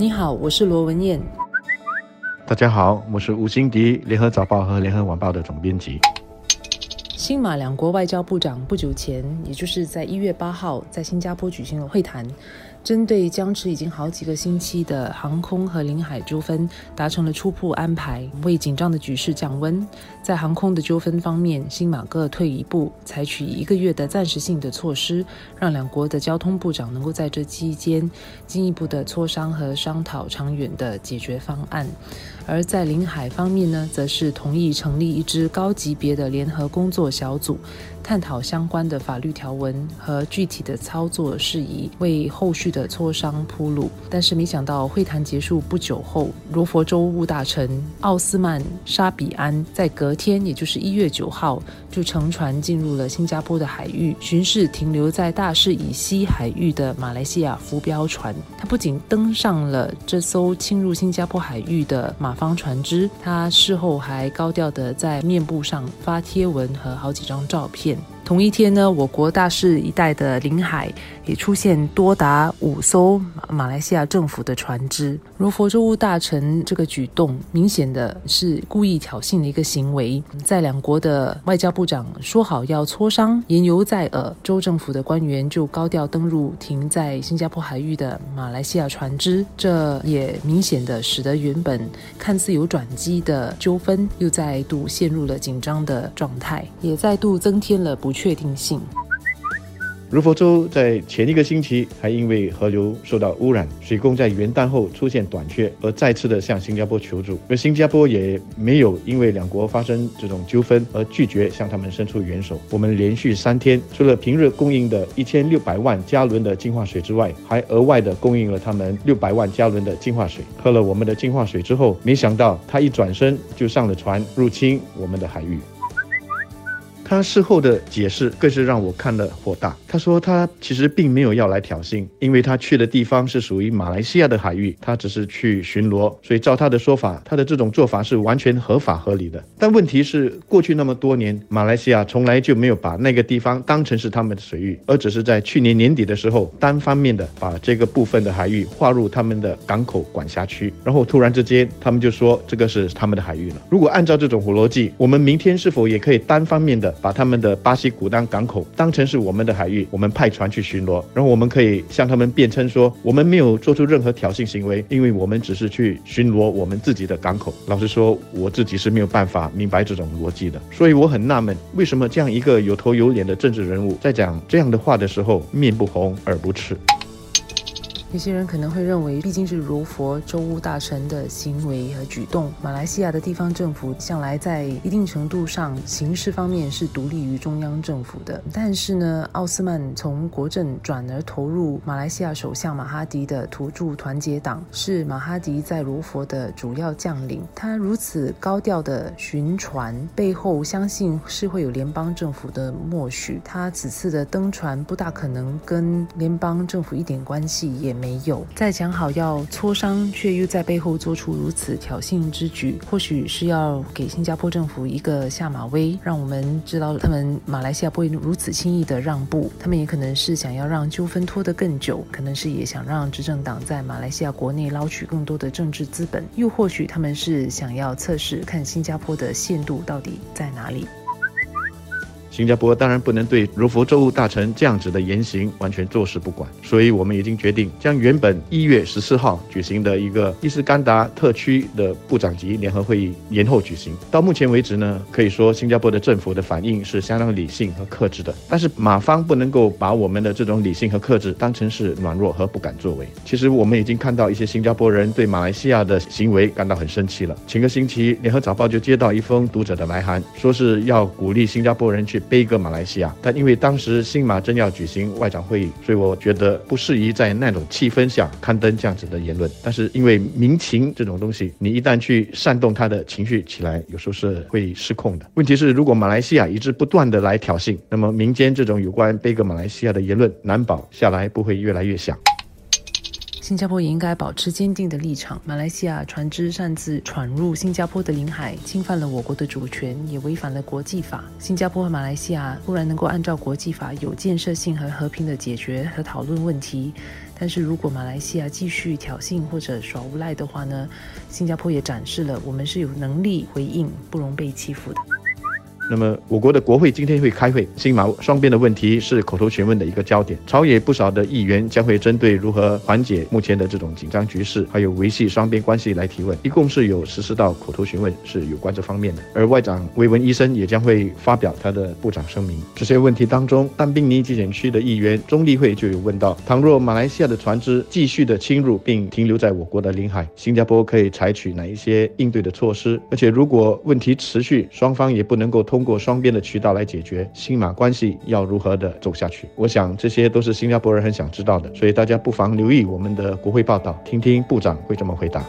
你好，我是罗文燕。大家好，我是吴欣迪，联合早报和联合晚报的总编辑。新马两国外交部长不久前，也就是在一月八号，在新加坡举行了会谈。针对僵持已经好几个星期的航空和领海纠纷，达成了初步安排，为紧张的局势降温。在航空的纠纷方面，新马各退一步，采取一个月的暂时性的措施，让两国的交通部长能够在这期间进一步的磋商和商讨长远的解决方案。而在领海方面呢，则是同意成立一支高级别的联合工作小组。探讨相关的法律条文和具体的操作事宜，为后续的的磋商铺路。但是没想到会谈结束不久后，罗佛州务大臣奥斯曼沙比安在隔天，也就是一月九号，就乘船进入了新加坡的海域，巡视停留在大势以西海域的马来西亚浮标船。他不仅登上了这艘侵入新加坡海域的马方船只，他事后还高调的在面部上发贴文和好几张照片。同一天呢，我国大势一带的领海也出现多达五艘马来西亚政府的船只。如佛州务大臣这个举动，明显的是故意挑衅的一个行为。在两国的外交部长说好要磋商，言犹在耳，州政府的官员就高调登陆停在新加坡海域的马来西亚船只，这也明显的使得原本看似有转机的纠纷，又再度陷入了紧张的状态，也再度增添了不。确定性。如佛州在前一个星期还因为河流受到污染，水供在元旦后出现短缺，而再次的向新加坡求助。而新加坡也没有因为两国发生这种纠纷而拒绝向他们伸出援手。我们连续三天，除了平日供应的一千六百万加仑的净化水之外，还额外的供应了他们六百万加仑的净化水。喝了我们的净化水之后，没想到他一转身就上了船，入侵我们的海域。他事后的解释更是让我看了火大。他说他其实并没有要来挑衅，因为他去的地方是属于马来西亚的海域，他只是去巡逻，所以照他的说法，他的这种做法是完全合法合理的。但问题是，过去那么多年，马来西亚从来就没有把那个地方当成是他们的水域，而只是在去年年底的时候，单方面的把这个部分的海域划入他们的港口管辖区，然后突然之间，他们就说这个是他们的海域了。如果按照这种逻辑，我们明天是否也可以单方面的？把他们的巴西古丹港口当成是我们的海域，我们派船去巡逻，然后我们可以向他们辩称说，我们没有做出任何挑衅行为，因为我们只是去巡逻我们自己的港口。老实说，我自己是没有办法明白这种逻辑的，所以我很纳闷，为什么这样一个有头有脸的政治人物，在讲这样的话的时候，面不红耳不赤。有些人可能会认为，毕竟是如佛州务大臣的行为和举动，马来西亚的地方政府向来在一定程度上形式方面是独立于中央政府的。但是呢，奥斯曼从国政转而投入马来西亚首相马哈迪的土著团结党，是马哈迪在如佛的主要将领。他如此高调的巡船，背后相信是会有联邦政府的默许。他此次的登船不大可能跟联邦政府一点关系也。没有在讲好要磋商，却又在背后做出如此挑衅之举，或许是要给新加坡政府一个下马威，让我们知道他们马来西亚不会如此轻易的让步。他们也可能是想要让纠纷拖得更久，可能是也想让执政党在马来西亚国内捞取更多的政治资本，又或许他们是想要测试看新加坡的限度到底在哪里。新加坡当然不能对如佛州务大臣这样子的言行完全坐视不管，所以我们已经决定将原本一月十四号举行的一个伊斯干达特区的部长级联合会议延后举行。到目前为止呢，可以说新加坡的政府的反应是相当理性和克制的，但是马方不能够把我们的这种理性和克制当成是软弱和不敢作为。其实我们已经看到一些新加坡人对马来西亚的行为感到很生气了。前个星期，联合早报就接到一封读者的来函，说是要鼓励新加坡人去。悲歌马来西亚，但因为当时新马正要举行外长会议，所以我觉得不适宜在那种气氛下刊登这样子的言论。但是因为民情这种东西，你一旦去煽动他的情绪起来，有时候是会失控的。问题是，如果马来西亚一直不断的来挑衅，那么民间这种有关悲歌马来西亚的言论，难保下来不会越来越响。新加坡也应该保持坚定的立场。马来西亚船只擅自闯入新加坡的领海，侵犯了我国的主权，也违反了国际法。新加坡和马来西亚固然能够按照国际法有建设性和和平的解决和讨论问题，但是如果马来西亚继续挑衅或者耍无赖的话呢？新加坡也展示了我们是有能力回应，不容被欺负的。那么，我国的国会今天会开会，新马双边的问题是口头询问的一个焦点。朝野不少的议员将会针对如何缓解目前的这种紧张局势，还有维系双边关系来提问。一共是有十四道口头询问是有关这方面的。而外长维文医生也将会发表他的部长声明。这些问题当中，但宾尼机检区的议员钟立会就有问到：倘若马来西亚的船只继续的侵入并停留在我国的领海，新加坡可以采取哪一些应对的措施？而且如果问题持续，双方也不能够通。通过双边的渠道来解决新马关系要如何的走下去？我想这些都是新加坡人很想知道的，所以大家不妨留意我们的国会报道，听听部长会怎么回答。